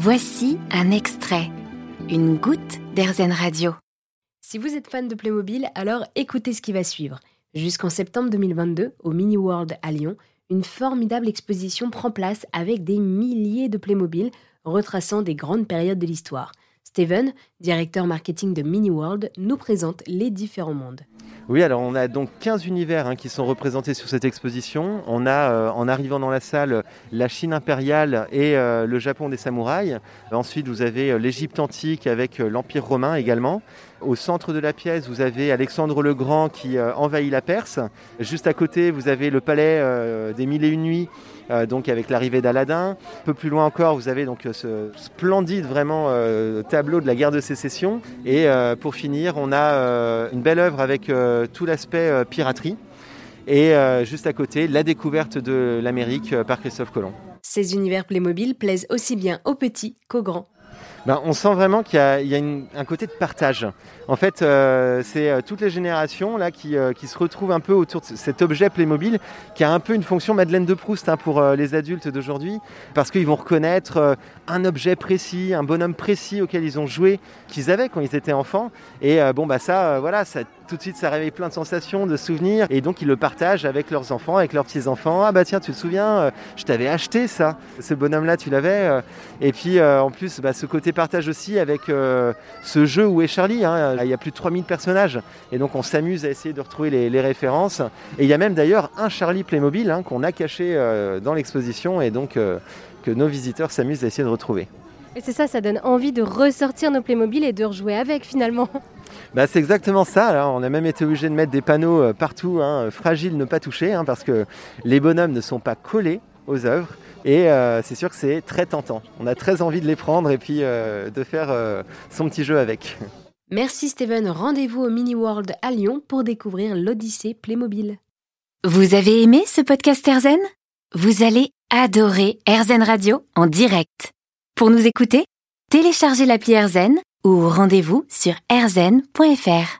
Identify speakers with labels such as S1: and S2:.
S1: Voici un extrait, une goutte d'Airzen Radio.
S2: Si vous êtes fan de Playmobil, alors écoutez ce qui va suivre. Jusqu'en septembre 2022, au Mini World à Lyon, une formidable exposition prend place avec des milliers de Playmobil retraçant des grandes périodes de l'histoire. Steven, directeur marketing de Mini World, nous présente les différents mondes.
S3: Oui, alors on a donc 15 univers hein, qui sont représentés sur cette exposition. On a, euh, en arrivant dans la salle, la Chine impériale et euh, le Japon des samouraïs. Ensuite, vous avez euh, l'Égypte antique avec l'Empire romain également. Au centre de la pièce, vous avez Alexandre le Grand qui envahit la Perse. Juste à côté, vous avez le palais des Mille et Une Nuits, donc avec l'arrivée d'Aladin. Un peu plus loin encore, vous avez donc ce splendide vraiment tableau de la guerre de sécession. Et pour finir, on a une belle œuvre avec tout l'aspect euh, piraterie. Et euh, juste à côté, la découverte de l'Amérique euh, par Christophe Colomb.
S2: Ces univers Playmobil plaisent aussi bien aux petits qu'aux grands.
S3: Ben, on sent vraiment qu'il y a, un côté de partage. En fait, euh, c'est euh, toutes les générations euh, qui, se retrouvent un peu autour de cet objet Playmobil qui a un peu une fonction Madeleine de Proust hein, pour les adultes d'aujourd'hui, parce qu'ils vont reconnaître un objet précis, un bonhomme précis auquel ils ont joué, qu'ils avaient quand ils étaient enfants. Et bon, bah ça, voilà, tout de suite, ça réveille plein de sensations, de souvenirs, et donc ils le partagent avec leurs enfants, avec leurs petits-enfants. Ah bah tiens, tu te souviens, je t'avais acheté ça, ce bonhomme-là, tu l'avais. et puis en plus, bah, ce côté partage aussi avec euh, ce jeu Où est Charlie hein. Il y a plus de 3000 personnages et donc on s'amuse à essayer de retrouver les, références. Et il y a même d'ailleurs un Charlie Playmobil hein, qu'on a caché euh, dans l'exposition et donc euh, que nos visiteurs s'amusent à essayer de retrouver.
S2: Et c'est ça, ça donne envie de ressortir nos Playmobil et de rejouer avec finalement.
S3: Bah, c'est exactement ça. On a même été obligé de mettre des panneaux partout, hein, fragiles, ne pas toucher, parce que les bonhommes ne sont pas collés aux œuvres. Et euh, c'est sûr que c'est très tentant. On a très envie de les prendre et puis euh, de faire euh, son petit jeu avec.
S2: Merci Steven. Rendez-vous au Mini World à Lyon pour découvrir l'Odyssée Playmobil.
S1: Vous avez aimé ce podcast Erzen Vous allez adorer Erzen Radio en direct. Pour nous écouter, téléchargez l'appli Erzen ou rendez-vous sur erzen.fr.